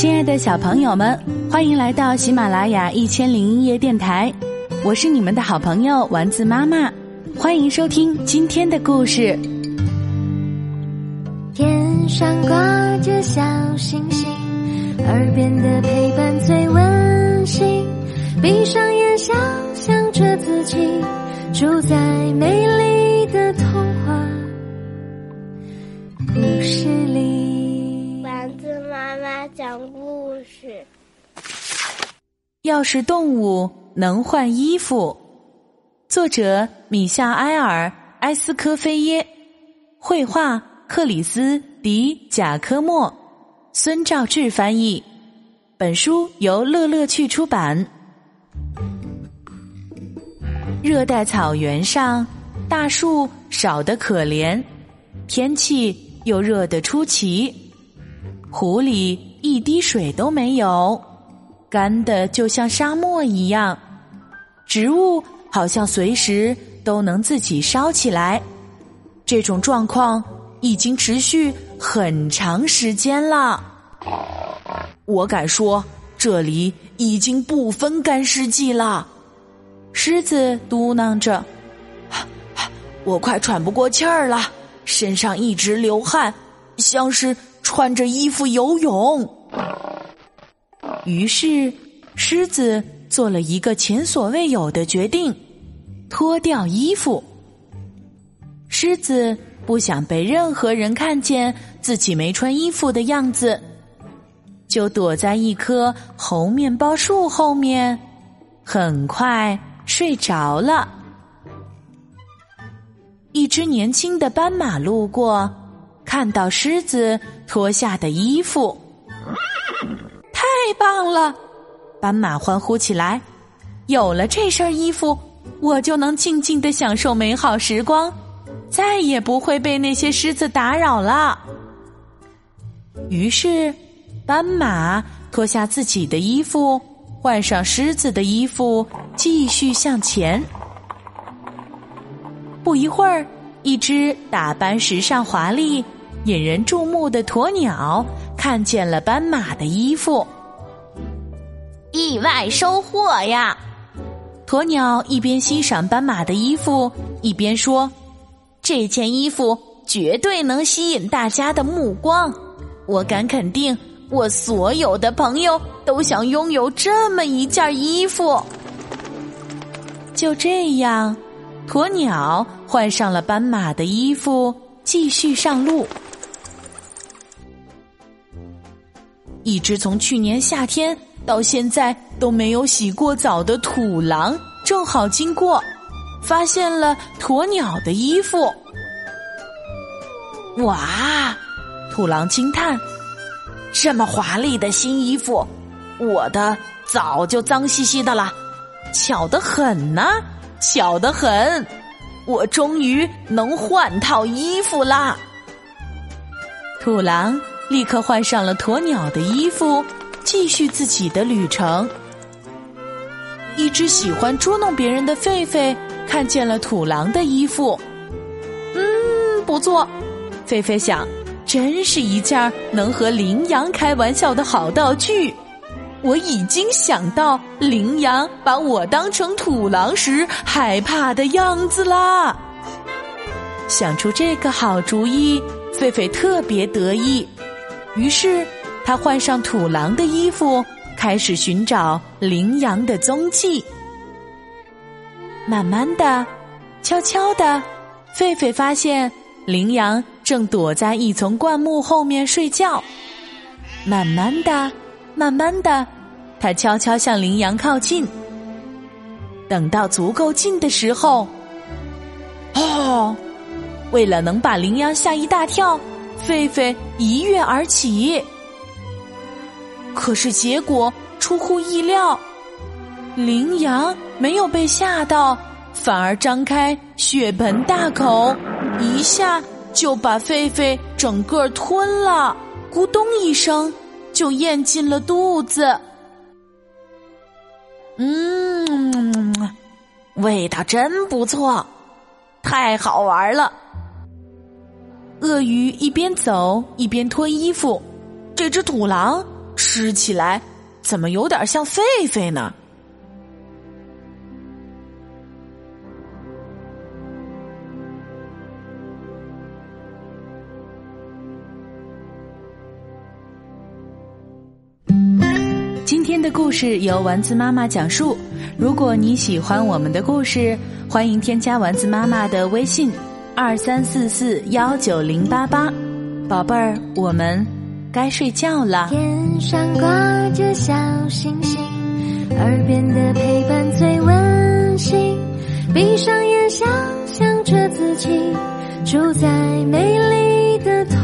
亲爱的小朋友们，欢迎来到喜马拉雅一千零一夜电台，我是你们的好朋友丸子妈妈，欢迎收听今天的故事。天上挂着小星星，耳边的陪伴最温馨。闭上眼，想象着自己住在美丽事。要是动物能换衣服，作者米夏埃尔·埃斯科菲耶，绘画克里斯·迪·贾科莫，孙兆志翻译。本书由乐乐趣出版。热带草原上，大树少得可怜，天气又热得出奇，湖里一滴水都没有，干的就像沙漠一样，植物好像随时都能自己烧起来。这种状况已经持续很长时间了。我敢说，这里已经不分干湿季了。狮子嘟囔着：“我快喘不过气儿了，身上一直流汗，像是穿着衣服游泳。”于是，狮子做了一个前所未有的决定：脱掉衣服。狮子不想被任何人看见自己没穿衣服的样子，就躲在一棵猴面包树后面，很快。睡着了，一只年轻的斑马路过，看到狮子脱下的衣服，太棒了！斑马欢呼起来。有了这身衣服，我就能静静的享受美好时光，再也不会被那些狮子打扰了。于是，斑马脱下自己的衣服。换上狮子的衣服，继续向前。不一会儿，一只打扮时尚华丽、引人注目的鸵鸟看见了斑马的衣服，意外收获呀！鸵鸟一边欣赏斑马的衣服，一边说：“这件衣服绝对能吸引大家的目光，我敢肯定。”我所有的朋友都想拥有这么一件衣服。就这样，鸵鸟换上了斑马的衣服，继续上路。一只从去年夏天到现在都没有洗过澡的土狼正好经过，发现了鸵鸟的衣服。哇！土狼惊叹。这么华丽的新衣服，我的早就脏兮兮的了，巧得很呢，巧得很，我终于能换套衣服啦！土狼立刻换上了鸵鸟的衣服，继续自己的旅程。一只喜欢捉弄别人的狒狒看见了土狼的衣服，嗯，不错，狒狒想。真是一件能和羚羊开玩笑的好道具，我已经想到羚羊把我当成土狼时害怕的样子啦。想出这个好主意，狒狒特别得意。于是，他换上土狼的衣服，开始寻找羚羊的踪迹。慢慢的，悄悄的，狒狒发现羚羊。正躲在一丛灌木后面睡觉。慢慢的，慢慢的，他悄悄向羚羊靠近。等到足够近的时候，哦，为了能把羚羊吓一大跳，狒狒一跃而起。可是结果出乎意料，羚羊没有被吓到，反而张开血盆大口，一下。就把狒狒整个吞了，咕咚一声，就咽进了肚子。嗯，味道真不错，太好玩了。鳄鱼一边走一边脱衣服，这只土狼吃起来怎么有点像狒狒呢？今天的故事由丸子妈妈讲述。如果你喜欢我们的故事，欢迎添加丸子妈妈的微信：二三四四幺九零八八。宝贝儿，我们该睡觉了。天上挂着小星星，耳边的陪伴最温馨。闭上眼，想象着自己住在美丽的。